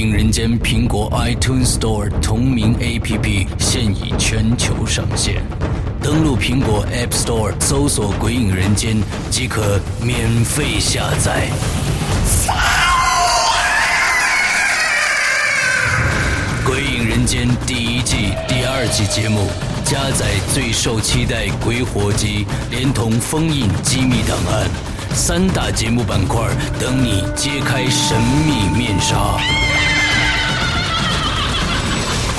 影人间苹果 iTunes Store 同名 APP 现已全球上线，登录苹果 App Store 搜索“鬼影人间”即可免费下载。鬼影人间第一季第二季节目加载最受期待鬼火机，连同封印机密档案，三大节目板块等你揭开神秘面纱。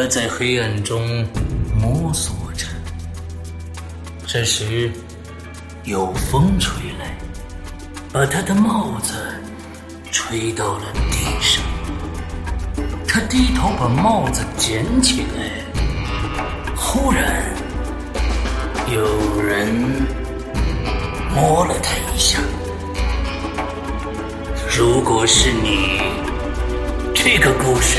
他在黑暗中摸索着，这时有风吹来，把他的帽子吹到了地上。他低头把帽子捡起来，忽然有人摸了他一下。如果是你，这个故事。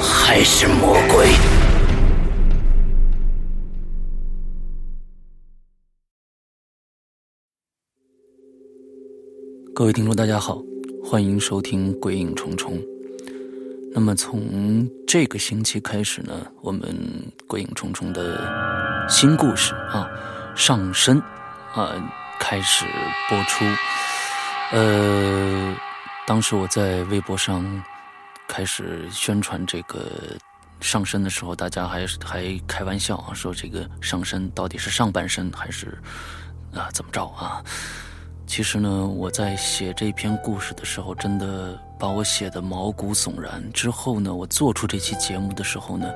还是魔鬼。各位听众，大家好，欢迎收听《鬼影重重》。那么从这个星期开始呢，我们《鬼影重重》的新故事啊，上身啊开始播出。呃，当时我在微博上。开始宣传这个上身的时候，大家还还开玩笑啊，说这个上身到底是上半身还是啊怎么着啊？其实呢，我在写这篇故事的时候，真的把我写的毛骨悚然。之后呢，我做出这期节目的时候呢，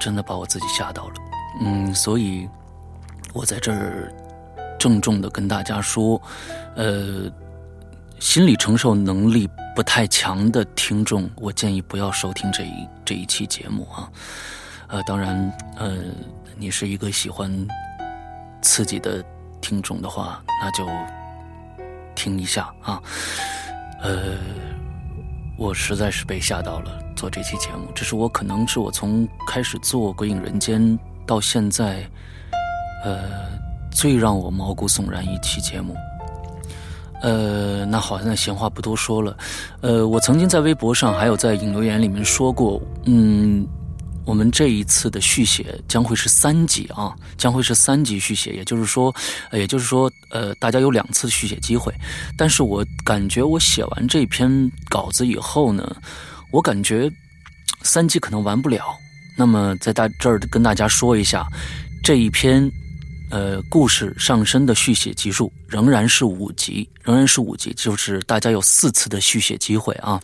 真的把我自己吓到了。嗯，所以我在这儿郑重的跟大家说，呃。心理承受能力不太强的听众，我建议不要收听这一这一期节目啊。呃，当然，呃，你是一个喜欢刺激的听众的话，那就听一下啊。呃，我实在是被吓到了，做这期节目，这是我可能是我从开始做《鬼影人间》到现在，呃，最让我毛骨悚然一期节目。呃，那好，那闲话不多说了。呃，我曾经在微博上，还有在引流言里面说过，嗯，我们这一次的续写将会是三集啊，将会是三集续写，也就是说，也就是说，呃，大家有两次续写机会。但是我感觉我写完这篇稿子以后呢，我感觉三集可能完不了。那么在大这儿跟大家说一下，这一篇。呃，故事上升的续写集数仍然是五集，仍然是五集，就是大家有四次的续写机会啊。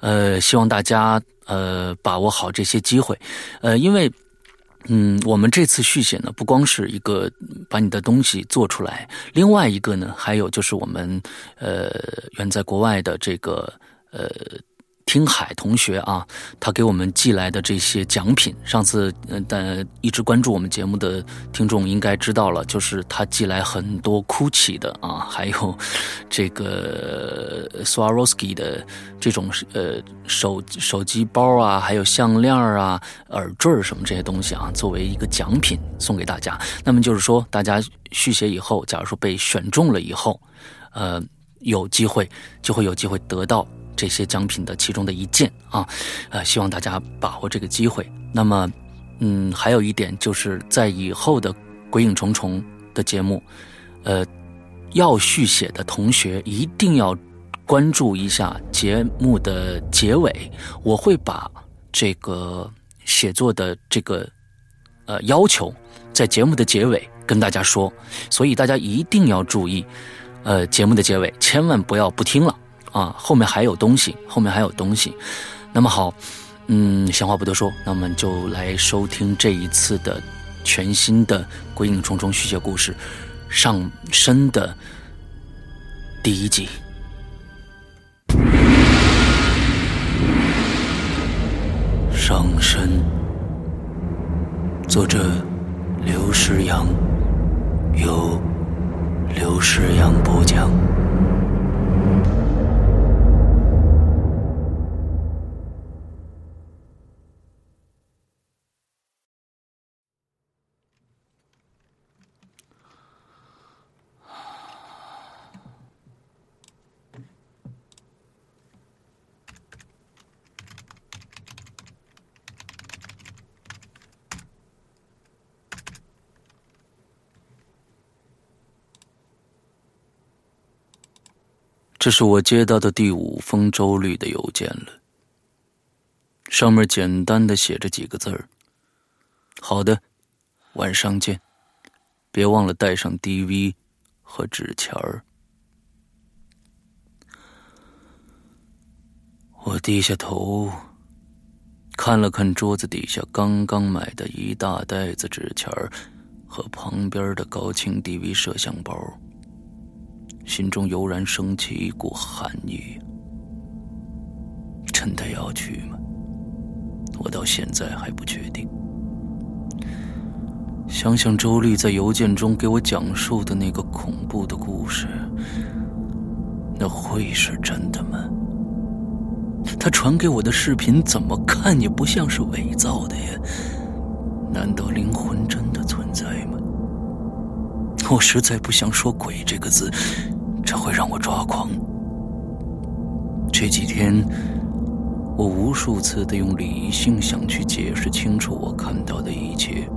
呃，希望大家呃把握好这些机会，呃，因为。嗯，我们这次续写呢，不光是一个把你的东西做出来，另外一个呢，还有就是我们呃远在国外的这个呃。听海同学啊，他给我们寄来的这些奖品，上次嗯，但一直关注我们节目的听众应该知道了，就是他寄来很多 GUCCI 的啊，还有这个 Swarovski 的这种呃手手机包啊，还有项链啊、耳坠什么这些东西啊，作为一个奖品送给大家。那么就是说，大家续写以后，假如说被选中了以后，呃，有机会就会有机会得到。这些奖品的其中的一件啊，呃，希望大家把握这个机会。那么，嗯，还有一点就是在以后的《鬼影重重》的节目，呃，要续写的同学一定要关注一下节目的结尾，我会把这个写作的这个呃要求在节目的结尾跟大家说，所以大家一定要注意，呃，节目的结尾千万不要不听了。啊，后面还有东西，后面还有东西。那么好，嗯，闲话不多说，那我们就来收听这一次的全新的《鬼影重重》续写故事上身的第一集。上身，作者刘诗阳，由刘诗阳播讲。这是我接到的第五封周律的邮件了。上面简单的写着几个字儿：“好的，晚上见，别忘了带上 DV 和纸钱儿。”我低下头，看了看桌子底下刚刚买的一大袋子纸钱儿和旁边的高清 DV 摄像包。心中油然升起一股寒意。真的要去吗？我到现在还不确定。想想周丽在邮件中给我讲述的那个恐怖的故事，那会是真的吗？他传给我的视频怎么看也不像是伪造的呀？难道灵魂真的存在吗？我实在不想说“鬼”这个字。这会让我抓狂。这几天，我无数次的用理性想去解释清楚我看到的一切，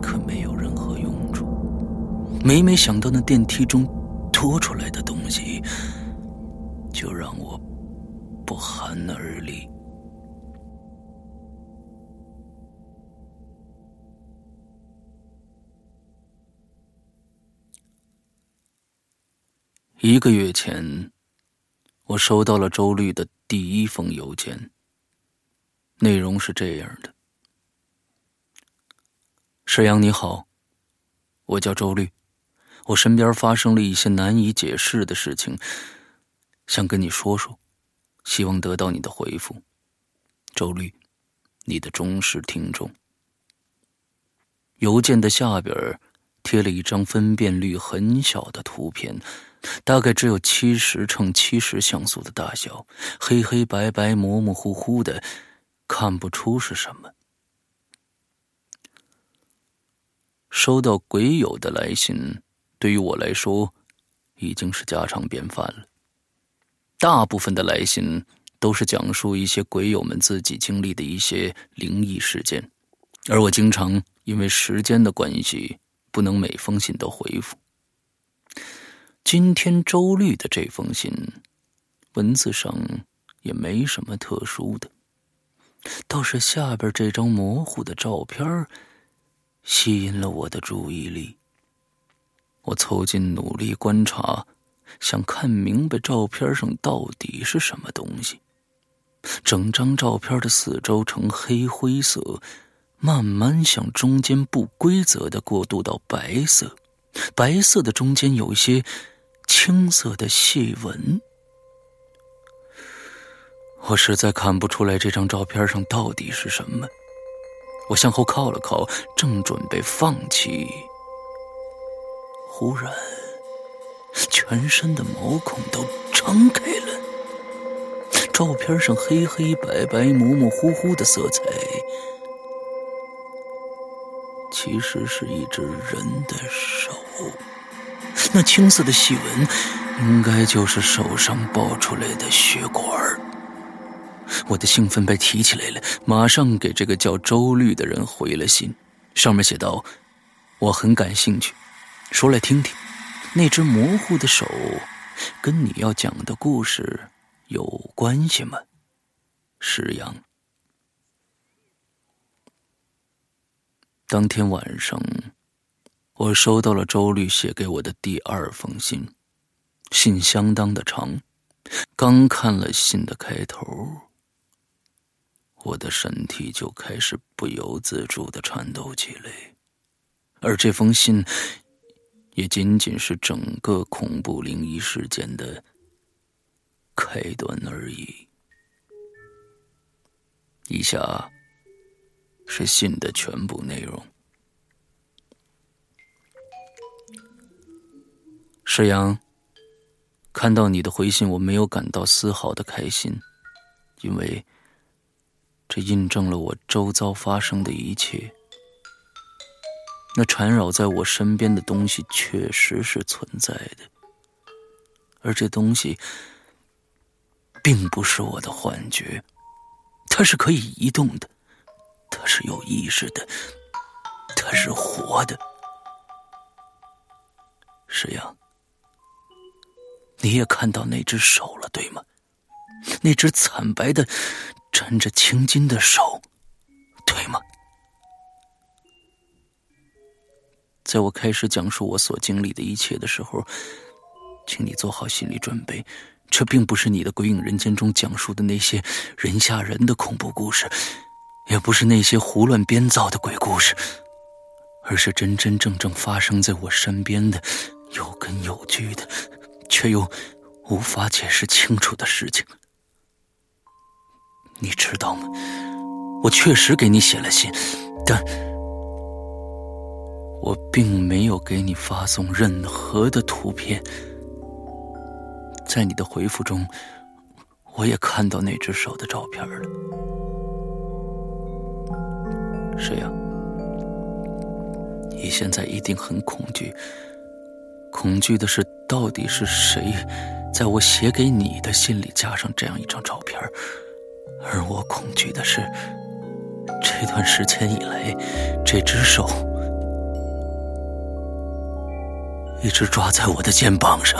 可没有任何用处。每每想到那电梯中拖出来的东西，就让我不寒而栗。一个月前，我收到了周律的第一封邮件。内容是这样的：“沈阳你好，我叫周律，我身边发生了一些难以解释的事情，想跟你说说，希望得到你的回复。周律，你的忠实听众。”邮件的下边贴了一张分辨率很小的图片。大概只有七十乘七十像素的大小，黑黑白白、模模糊糊的，看不出是什么。收到鬼友的来信，对于我来说，已经是家常便饭了。大部分的来信都是讲述一些鬼友们自己经历的一些灵异事件，而我经常因为时间的关系，不能每封信都回复。今天周律的这封信，文字上也没什么特殊的，倒是下边这张模糊的照片吸引了我的注意力。我凑近努力观察，想看明白照片上到底是什么东西。整张照片的四周呈黑灰色，慢慢向中间不规则的过渡到白色，白色的中间有一些青色的细纹。我实在看不出来这张照片上到底是什么。我向后靠了靠，正准备放弃，忽然，全身的毛孔都张开了。照片上黑黑白白、模模糊糊的色彩，其实是一只人的手。那青色的细纹，应该就是手上爆出来的血管。我的兴奋被提起来了，马上给这个叫周律的人回了信，上面写道：“我很感兴趣，说来听听，那只模糊的手跟你要讲的故事有关系吗？”石阳。当天晚上，我收到了周律写给我的第二封信，信相当的长，刚看了信的开头。我的身体就开始不由自主的颤抖起来，而这封信也仅仅是整个恐怖灵异事件的开端而已。以下是信的全部内容。石阳，看到你的回信，我没有感到丝毫的开心，因为。这印证了我周遭发生的一切。那缠绕在我身边的东西确实是存在的，而这东西并不是我的幻觉，它是可以移动的，他是有意识的，他是活的。石阳，你也看到那只手了，对吗？那只惨白的。沾着青筋的手，对吗？在我开始讲述我所经历的一切的时候，请你做好心理准备，这并不是你的《鬼影人间》中讲述的那些人吓人的恐怖故事，也不是那些胡乱编造的鬼故事，而是真真正正发生在我身边的、有根有据的，却又无法解释清楚的事情。你知道吗？我确实给你写了信，但我并没有给你发送任何的图片。在你的回复中，我也看到那只手的照片了。谁呀？你现在一定很恐惧，恐惧的是到底是谁，在我写给你的信里加上这样一张照片？而我恐惧的是，这段时间以来，这只手一直抓在我的肩膀上。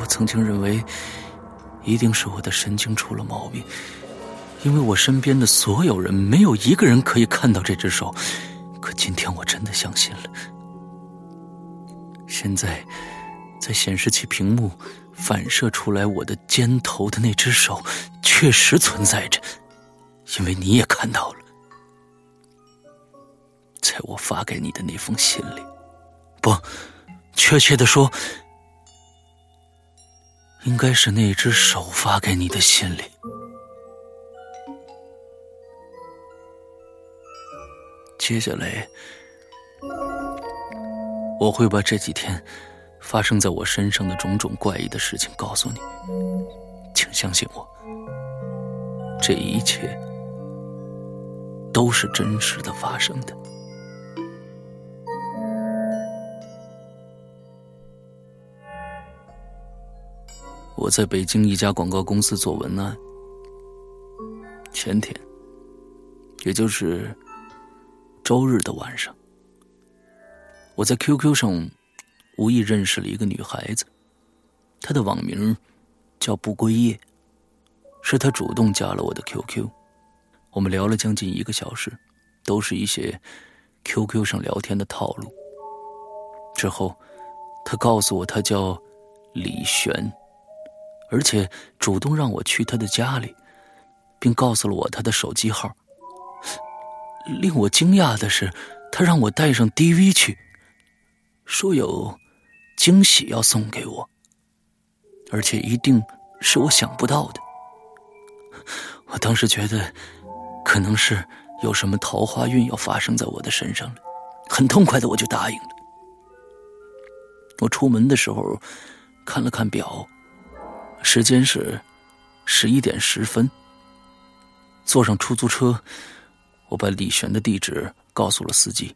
我曾经认为，一定是我的神经出了毛病，因为我身边的所有人没有一个人可以看到这只手。可今天我真的相信了。现在。在显示器屏幕反射出来我的肩头的那只手，确实存在着，因为你也看到了，在我发给你的那封信里，不，确切的说，应该是那只手发给你的信里。接下来，我会把这几天。发生在我身上的种种怪异的事情，告诉你，请相信我，这一切都是真实的发生的。我在北京一家广告公司做文案，前天，也就是周日的晚上，我在 QQ 上。无意认识了一个女孩子，她的网名叫不归夜。是她主动加了我的 QQ，我们聊了将近一个小时，都是一些 QQ 上聊天的套路。之后，他告诉我他叫李璇，而且主动让我去他的家里，并告诉了我他的手机号。令我惊讶的是，他让我带上 DV 去，说有惊喜要送给我，而且一定是我想不到的。我当时觉得，可能是有什么桃花运要发生在我的身上了，很痛快的我就答应了。我出门的时候看了看表，时间是十一点十分，坐上出租车。我把李璇的地址告诉了司机，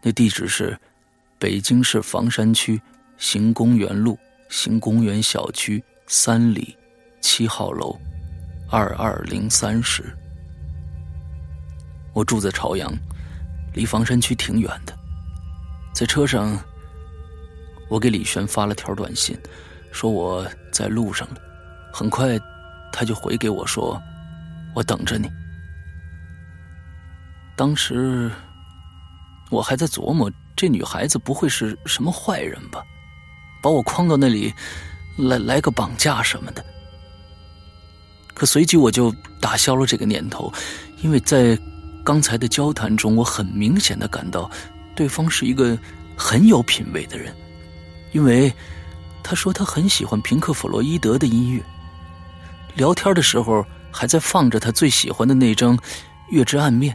那地址是北京市房山区行公园路行公园小区三里七号楼二二零三室。我住在朝阳，离房山区挺远的。在车上，我给李璇发了条短信，说我在路上了。很快，他就回给我说：“我等着你。”当时我还在琢磨，这女孩子不会是什么坏人吧？把我诓到那里来来个绑架什么的。可随即我就打消了这个念头，因为在刚才的交谈中，我很明显的感到对方是一个很有品位的人，因为他说他很喜欢平克·弗洛伊德的音乐，聊天的时候还在放着他最喜欢的那张《月之暗面》。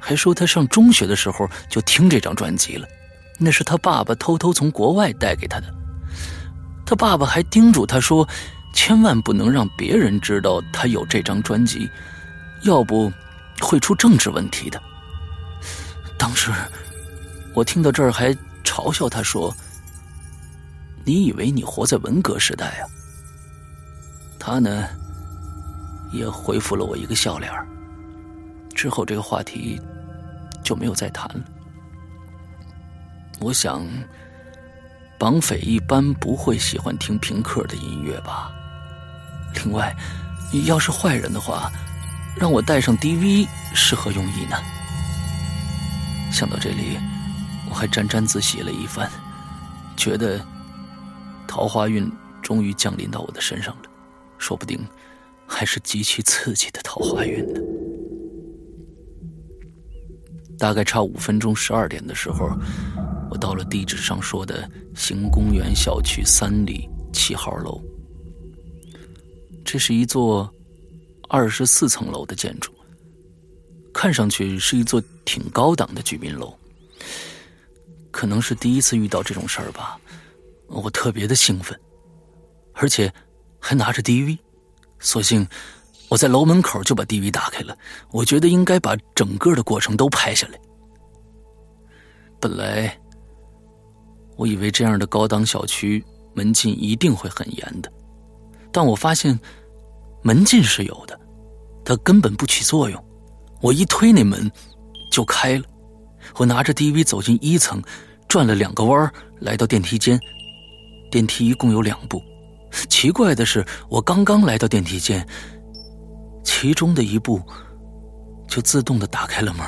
还说他上中学的时候就听这张专辑了，那是他爸爸偷偷从国外带给他的。他爸爸还叮嘱他说，千万不能让别人知道他有这张专辑，要不会出政治问题的。当时我听到这儿还嘲笑他说：“你以为你活在文革时代啊？”他呢也回复了我一个笑脸之后这个话题就没有再谈了。我想，绑匪一般不会喜欢听平克的音乐吧。另外，要是坏人的话，让我带上 DV 是何用意呢？想到这里，我还沾沾自喜了一番，觉得桃花运终于降临到我的身上了，说不定还是极其刺激的桃花运呢。大概差五分钟，十二点的时候，我到了地址上说的行公园小区三里七号楼。这是一座二十四层楼的建筑，看上去是一座挺高档的居民楼。可能是第一次遇到这种事儿吧，我特别的兴奋，而且还拿着 DV，索性。我在楼门口就把 DV 打开了，我觉得应该把整个的过程都拍下来。本来我以为这样的高档小区门禁一定会很严的，但我发现门禁是有的，它根本不起作用。我一推那门就开了，我拿着 DV 走进一层，转了两个弯来到电梯间。电梯一共有两部，奇怪的是，我刚刚来到电梯间。其中的一部，就自动的打开了门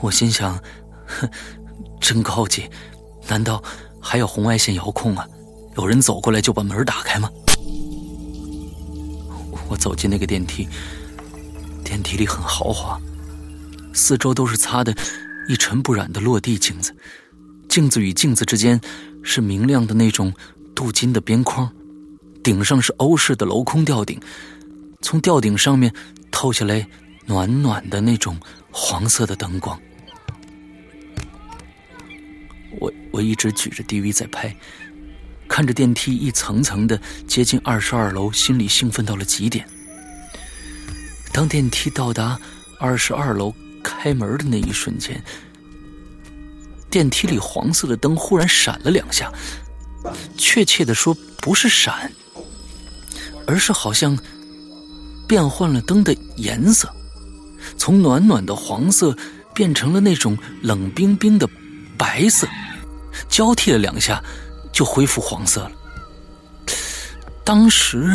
我心想，哼，真高级，难道还有红外线遥控啊？有人走过来就把门打开吗？我走进那个电梯，电梯里很豪华，四周都是擦的一尘不染的落地镜子，镜子与镜子之间是明亮的那种镀金的边框，顶上是欧式的镂空吊顶。从吊顶上面透下来暖暖的那种黄色的灯光，我我一直举着 DV 在拍，看着电梯一层层的接近二十二楼，心里兴奋到了极点。当电梯到达二十二楼开门的那一瞬间，电梯里黄色的灯忽然闪了两下，确切的说不是闪，而是好像。变换了灯的颜色，从暖暖的黄色变成了那种冷冰冰的白色，交替了两下，就恢复黄色了。当时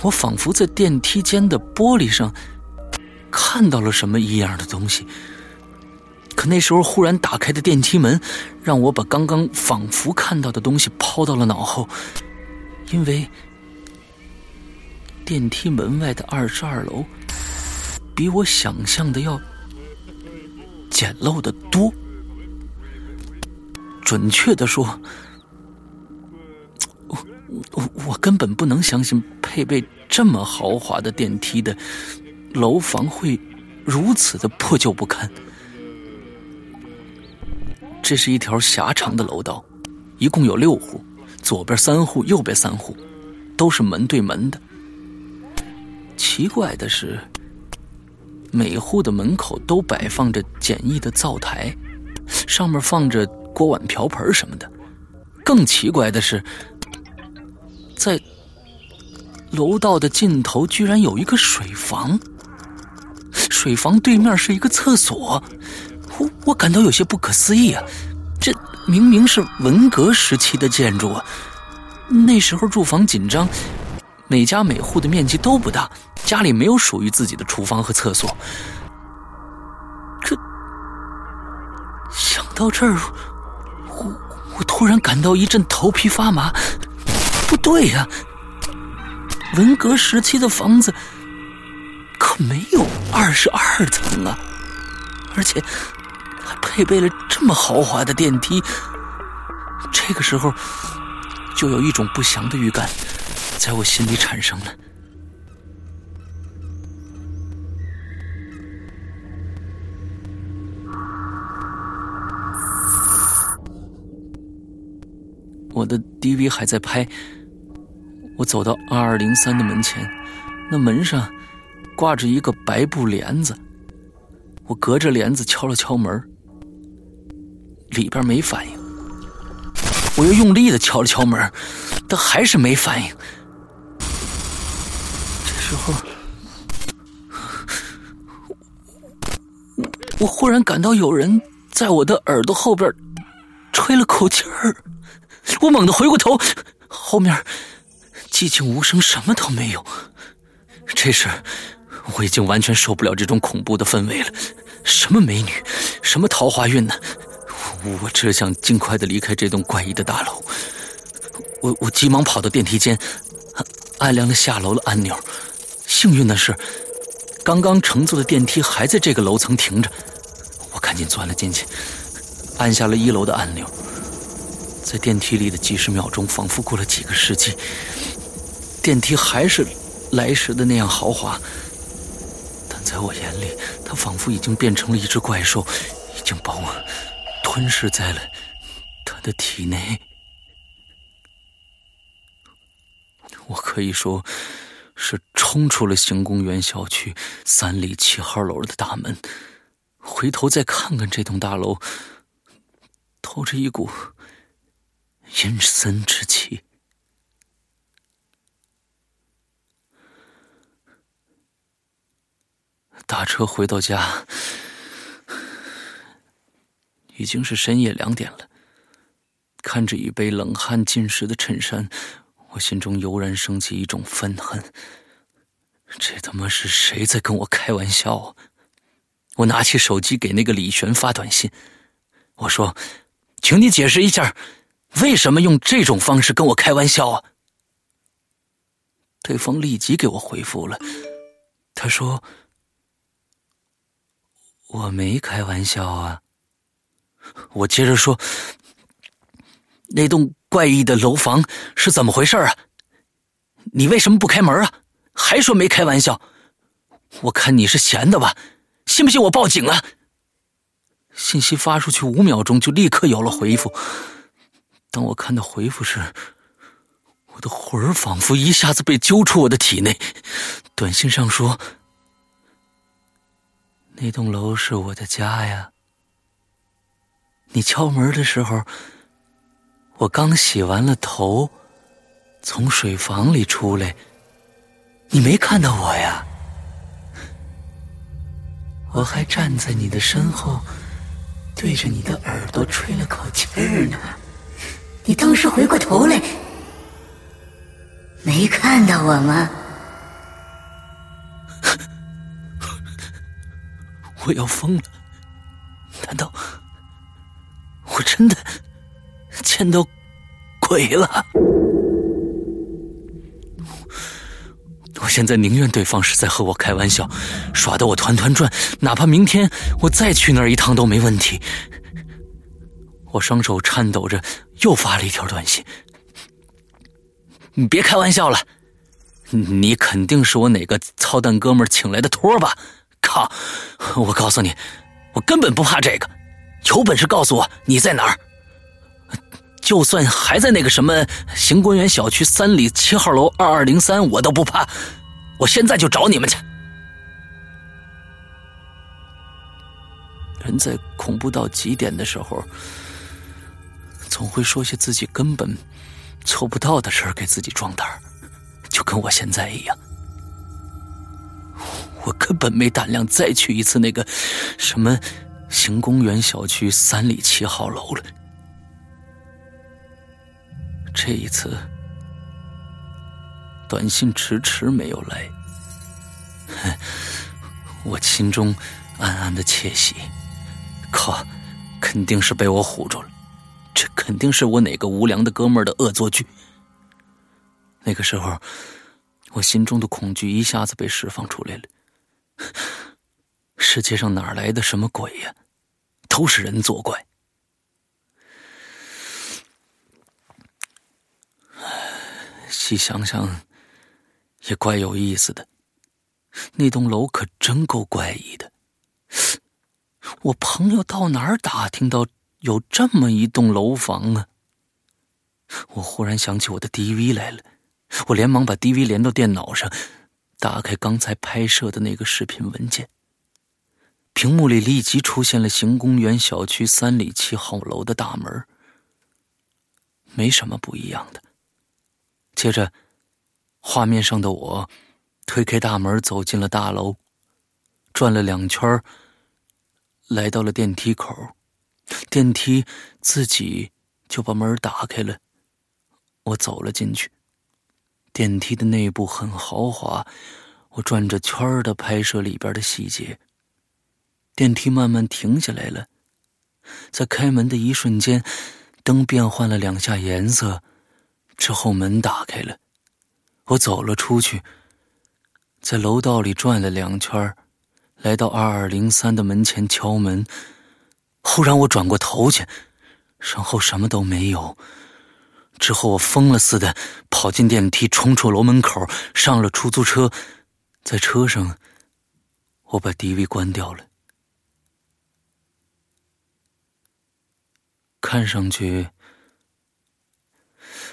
我仿佛在电梯间的玻璃上看到了什么异样的东西。可那时候忽然打开的电梯门，让我把刚刚仿佛看到的东西抛到了脑后，因为电梯门外的二十二楼比我想象的要简陋的多。准确的说，我我我根本不能相信配备这么豪华的电梯的楼房会如此的破旧不堪。这是一条狭长的楼道，一共有六户，左边三户，右边三户，都是门对门的。奇怪的是，每户的门口都摆放着简易的灶台，上面放着。锅碗瓢盆什么的，更奇怪的是，在楼道的尽头居然有一个水房，水房对面是一个厕所，我我感到有些不可思议啊！这明明是文革时期的建筑啊，那时候住房紧张，每家每户的面积都不大，家里没有属于自己的厨房和厕所。这想到这儿。我我突然感到一阵头皮发麻，不对呀！文革时期的房子可没有二十二层啊，而且还配备了这么豪华的电梯。这个时候，就有一种不祥的预感在我心里产生了。我的 DV 还在拍，我走到二二零三的门前，那门上挂着一个白布帘子，我隔着帘子敲了敲门，里边没反应。我又用力的敲了敲门，但还是没反应。这时候，我忽然感到有人在我的耳朵后边吹了口气儿。我猛地回过头，后面寂静无声，什么都没有。这时，我已经完全受不了这种恐怖的氛围了。什么美女，什么桃花运呢？我只想尽快的离开这栋怪异的大楼。我我急忙跑到电梯间，按亮了下楼的按钮。幸运的是，刚刚乘坐的电梯还在这个楼层停着。我赶紧钻了进去，按下了一楼的按钮。在电梯里的几十秒钟，仿佛过了几个世纪。电梯还是来时的那样豪华，但在我眼里，它仿佛已经变成了一只怪兽，已经把我吞噬在了他的体内。我可以说是冲出了行宫园小区三里七号楼的大门，回头再看看这栋大楼，透着一股。阴森之气。打车回到家，已经是深夜两点了。看着已被冷汗浸湿的衬衫，我心中油然升起一种愤恨。这他妈是谁在跟我开玩笑啊！我拿起手机给那个李璇发短信，我说：“请你解释一下。”为什么用这种方式跟我开玩笑啊？对方立即给我回复了，他说：“我没开玩笑啊。”我接着说：“那栋怪异的楼房是怎么回事啊？你为什么不开门啊？还说没开玩笑？我看你是闲的吧？信不信我报警啊？”信息发出去五秒钟，就立刻有了回复。当我看到回复时，我的魂儿仿佛一下子被揪出我的体内。短信上说：“那栋楼是我的家呀。你敲门的时候我刚洗完了头从水房里出来你没看到我呀？我还站在你的身后对着你的耳朵吹了口气呢。你当时回过头来没看到我吗？我要疯了难道我真的见到鬼了？我现在宁愿对方是在和我开玩笑，耍得我团团转，哪怕明天我再去那儿一趟都没问题。我双手颤抖着，又发了一条短信：“你别开玩笑了，你肯定是我哪个操蛋哥们请来的托吧？靠！我告诉你，我根本不怕这个，有本事告诉我你在哪儿。就算还在那个什么行官园小区三里七号楼二二零三，我都不怕。我现在就找你们去。”人在恐怖到极点的时候。总会说些自己根本做不到的事儿给自己壮胆儿，就跟我现在一样。我根本没胆量再去一次那个什么行公园小区三里七号楼了。这一次，短信迟迟没有来，我心中暗暗的窃喜，靠，肯定是被我唬住了。这肯定是我哪个无良的哥们儿的恶作剧。那个时候，我心中的恐惧一下子被释放出来了。世界上哪来的什么鬼呀？都是人作怪。细想想，也怪有意思的。那栋楼可真够怪异的。我朋友到哪儿打听到？有这么一栋楼房啊！我忽然想起我的 DV 来了，我连忙把 DV 连到电脑上，打开刚才拍摄的那个视频文件。屏幕里立即出现了行公园小区三里七号楼的大门，没什么不一样的。接着，画面上的我推开大门走进了大楼，转了两圈，来到了电梯口。电梯自己就把门打开了，我走了进去。电梯的内部很豪华，我转着圈的拍摄里边的细节。电梯慢慢停下来了，在开门的一瞬间，灯变换了两下颜色，之后门打开了，我走了出去，在楼道里转了两圈，来到二二零三的门前敲门。忽然，我转过头去，身后什么都没有。之后，我疯了似的跑进电梯，冲出楼门口，上了出租车。在车上，我把 DV 关掉了。看上去，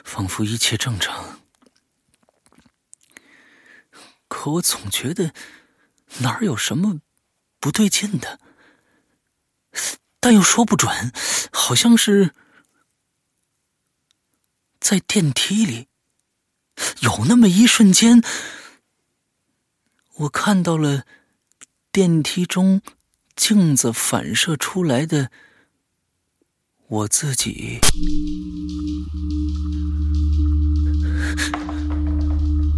仿佛一切正常，可我总觉得哪儿有什么不对劲的。但又说不准，好像是在电梯里，有那么一瞬间，我看到了电梯中镜子反射出来的我自己，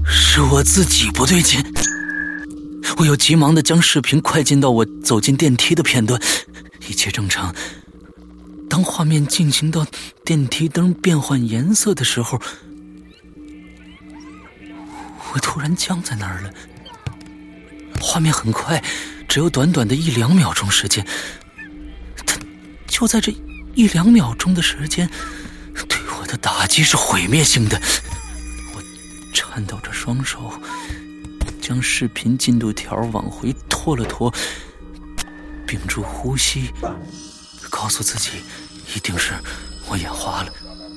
是我自己不对劲。我又急忙的将视频快进到我走进电梯的片段。一切正常。当画面进行到电梯灯变换颜色的时候，我突然僵在那儿了。画面很快，只有短短的一两秒钟时间。但就在这一两秒钟的时间，对我的打击是毁灭性的。我颤抖着双手，将视频进度条往回拖了拖。屏住呼吸，告诉自己，一定是我眼花了，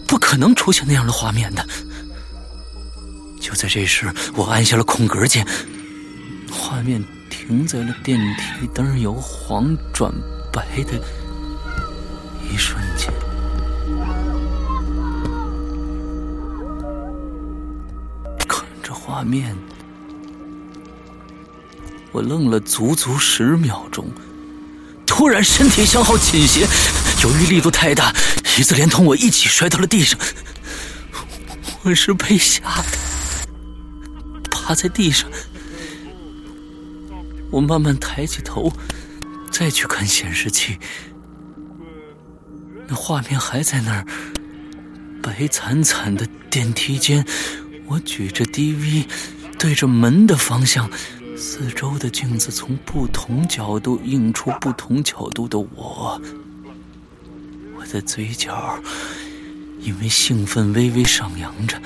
不可能出现那样的画面的。就在这时，我按下了空格键，画面停在了电梯灯由黄转白的一瞬间。看着画面，我愣了足足十秒钟。突然，身体向后倾斜，由于力度太大，椅子连同我一起摔到了地上。我是被吓的，趴在地上。我慢慢抬起头，再去看显示器，那画面还在那儿，白惨惨的电梯间，我举着 DV，对着门的方向，四周的镜子从不同角度映出不同角度的我，我的嘴角因为兴奋微微上扬着。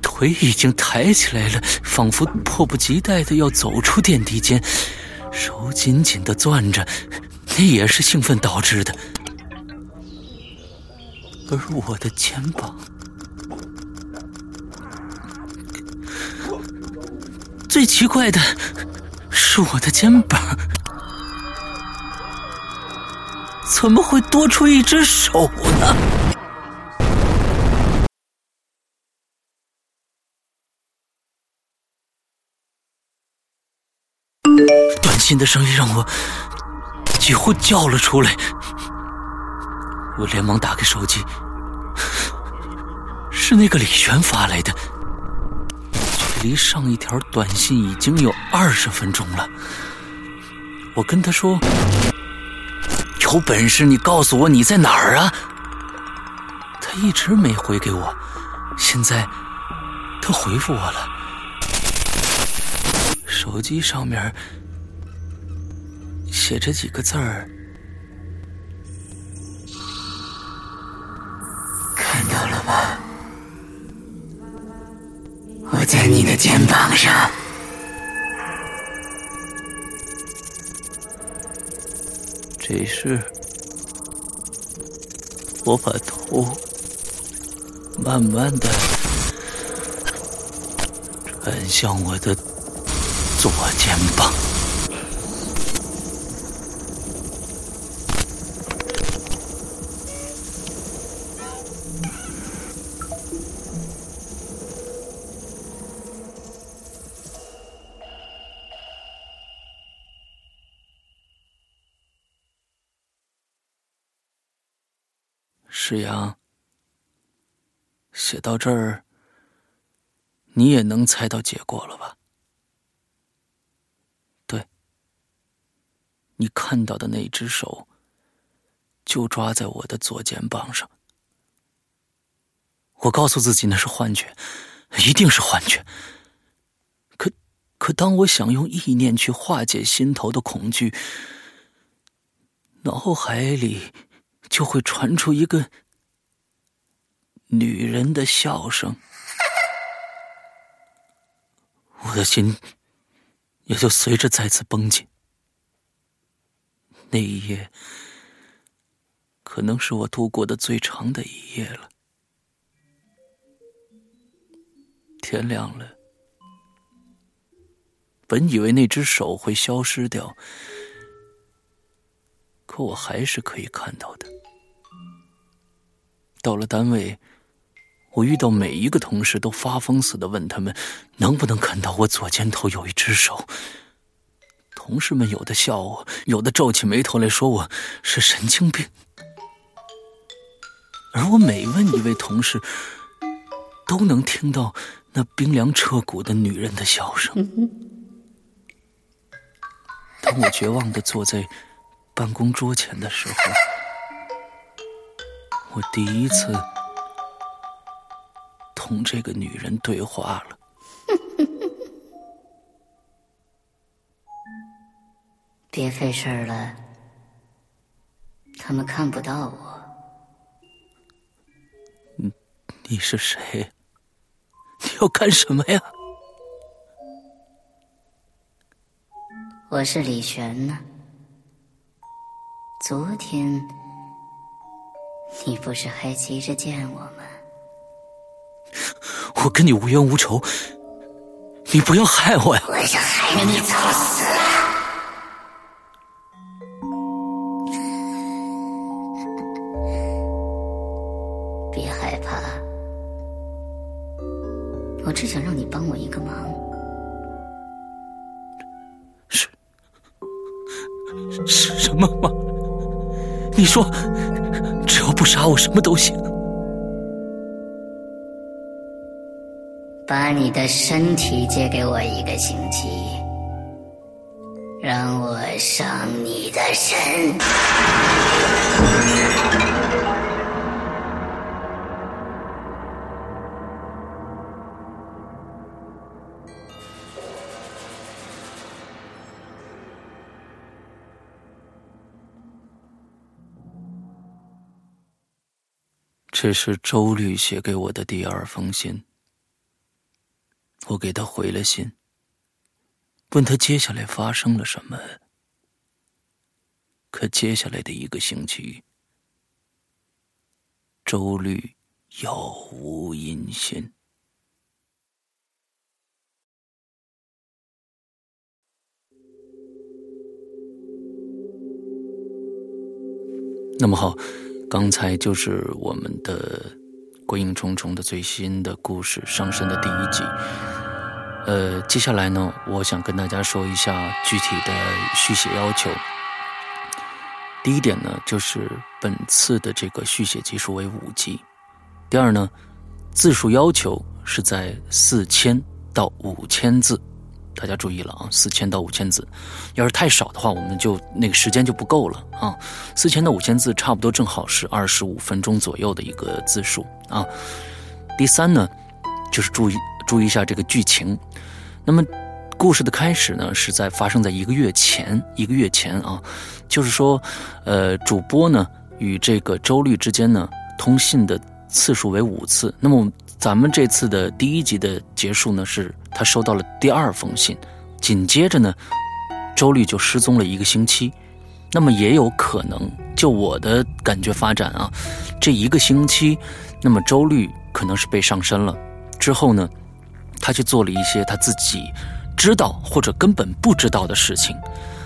腿已经抬起来了，仿佛迫不及待的要走出电梯间，手紧紧的攥着，那也是兴奋导致的。而我的肩膀，最奇怪的是我的肩膀，怎么会多出一只手呢？短信的声音让我几乎叫了出来，我连忙打开手机，是那个李璇发来的，距离上一条短信已经有二十分钟了。我跟他说：“有本事你告诉我你在哪儿啊！”他一直没回给我，现在他回复我了，手机上面。写着几个字儿，在你的肩膀上。这是，我把头慢慢的转向我的左肩膀。这儿，你也能猜到结果了吧？对，你看到的那只手，就抓在我的左肩膀上。我告诉自己那是幻觉，一定是幻觉。可，可当我想用意念去化解心头的恐惧，脑海里……就会传出一个女人的笑声，我的心也就随着再次绷紧。那一夜，可能是我度过的最长的一夜了。天亮了，本以为那只手会消失掉，可我还是可以看到的。到了单位，我遇到每一个同事都发疯似的问他们能不能看到我左肩头有一只手。同事们有的笑我，有的皱起眉头来说我是神经病。而我每问一位同事，都能听到那冰凉彻骨的女人的笑声。当我绝望的坐在办公桌前的时候。我第一次同这个女人对话了。别费事儿了，他们看不到我。你你是谁？你要干什么呀？我是李璇呢。昨天。你不是还急着见我吗？我跟你无冤无仇，你不要害我呀！我要害你早死了！别害怕，我只想让你帮我一个忙。是是什么忙？你说。只要不杀我，什么都行。把你的身体借给我一个星期，让我伤你的身。这是周律写给我的第二封信。我给他回了信，问他接下来发生了什么。可接下来的一个星期，周律杳无音信。那么好。刚才就是我们的《鬼影重重》的最新的故事上身的第一集。呃，接下来呢，我想跟大家说一下具体的续写要求。第一点呢，就是本次的这个续写集数为五集。第二呢，字数要求是在四千到五千字。大家注意了啊，四千到五千字，要是太少的话，我们就那个时间就不够了啊。四千到五千字，差不多正好是二十五分钟左右的一个字数啊。第三呢，就是注意注意一下这个剧情。那么，故事的开始呢，是在发生在一个月前，一个月前啊，就是说，呃，主播呢与这个周律之间呢通信的次数为五次。那么。咱们这次的第一集的结束呢，是他收到了第二封信，紧接着呢，周律就失踪了一个星期。那么也有可能，就我的感觉发展啊，这一个星期，那么周律可能是被上身了。之后呢，他去做了一些他自己知道或者根本不知道的事情。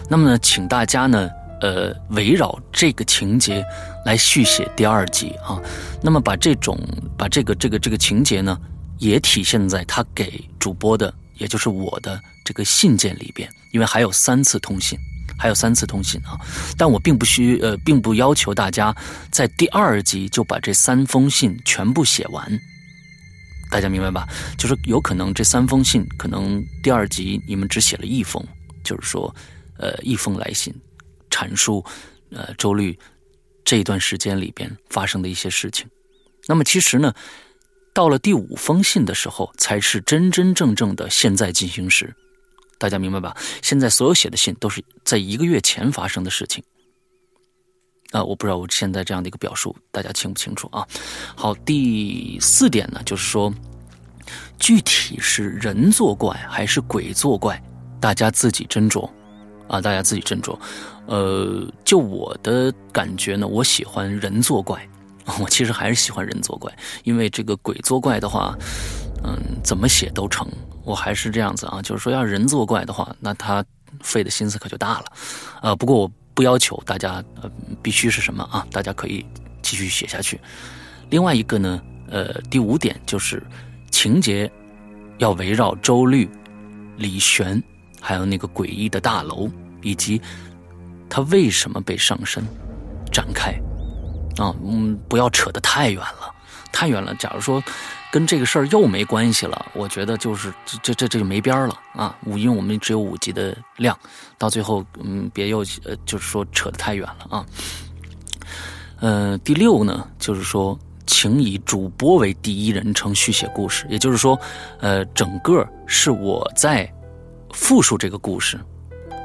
那么呢，请大家呢。呃，围绕这个情节来续写第二集啊，那么把这种把这个这个这个情节呢，也体现在他给主播的，也就是我的这个信件里边，因为还有三次通信，还有三次通信啊，但我并不需呃，并不要求大家在第二集就把这三封信全部写完，大家明白吧？就是有可能这三封信，可能第二集你们只写了一封，就是说，呃，一封来信。阐述，呃，周律这一段时间里边发生的一些事情。那么其实呢，到了第五封信的时候，才是真真正正的现在进行时。大家明白吧？现在所有写的信都是在一个月前发生的事情。啊，我不知道我现在这样的一个表述大家清不清楚啊？好，第四点呢，就是说，具体是人作怪还是鬼作怪，大家自己斟酌。啊，大家自己斟酌。呃，就我的感觉呢，我喜欢人作怪。我其实还是喜欢人作怪，因为这个鬼作怪的话，嗯，怎么写都成。我还是这样子啊，就是说要人作怪的话，那他费的心思可就大了。呃，不过我不要求大家呃必须是什么啊，大家可以继续写下去。另外一个呢，呃，第五点就是情节要围绕周律、李玄。还有那个诡异的大楼，以及他为什么被上身展开啊，嗯，不要扯得太远了，太远了。假如说跟这个事儿又没关系了，我觉得就是这这这这就没边儿了啊。五，因为我们只有五集的量，到最后嗯，别又呃，就是说扯得太远了啊。呃，第六呢，就是说，请以主播为第一人称续写故事，也就是说，呃，整个是我在。复述这个故事，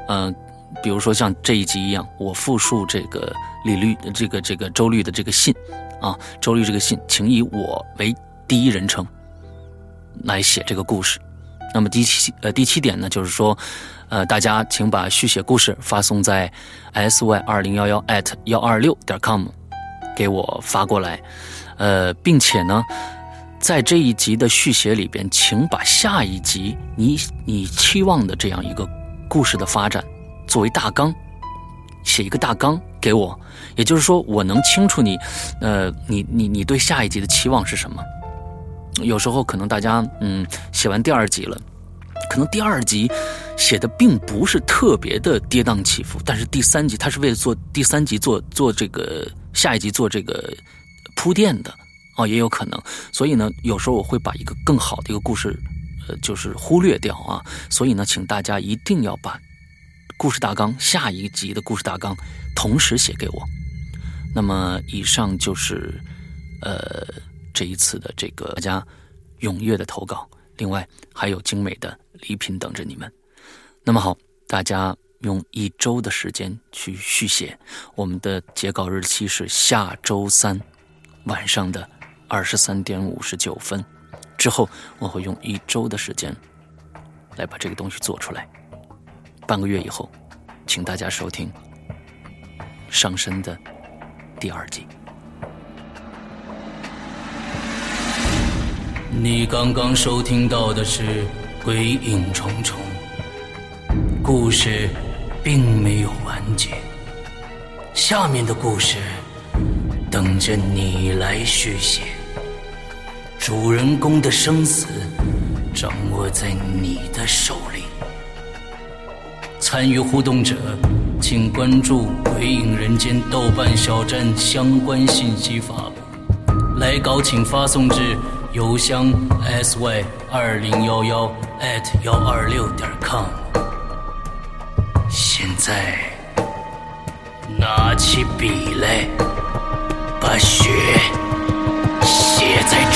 嗯，比如说像这一集一样，我复述这个李律这个这个周律的这个信，啊，周律这个信，请以我为第一人称来写这个故事。那么第七呃第七点呢，就是说，呃，大家请把续写故事发送在 s y 二零幺幺 at 幺二六点 com 给我发过来，呃，并且呢。在这一集的续写里边，请把下一集你你期望的这样一个故事的发展作为大纲，写一个大纲给我。也就是说，我能清楚你，呃，你你你对下一集的期望是什么？有时候可能大家嗯写完第二集了，可能第二集写的并不是特别的跌宕起伏，但是第三集他是为了做第三集做做这个下一集做这个铺垫的。哦，也有可能，所以呢，有时候我会把一个更好的一个故事，呃，就是忽略掉啊。所以呢，请大家一定要把故事大纲，下一集的故事大纲同时写给我。那么以上就是呃这一次的这个大家踊跃的投稿，另外还有精美的礼品等着你们。那么好，大家用一周的时间去续写，我们的截稿日期是下周三晚上的二十三点五十九分。之后我会用一周的时间来把这个东西做出来。半个月以后，请大家收听《上身》的第二季。你刚刚收听到的是《鬼影重重》，故事并没有完结，下面的故事等着你来续写。主人公的生死掌握在你的手里。参与互动者，请关注“鬼影人间”豆瓣小站相关信息发布。来稿请发送至邮箱 sy 二零幺幺 at 幺二六点 com。现在，拿起笔来，把血写在。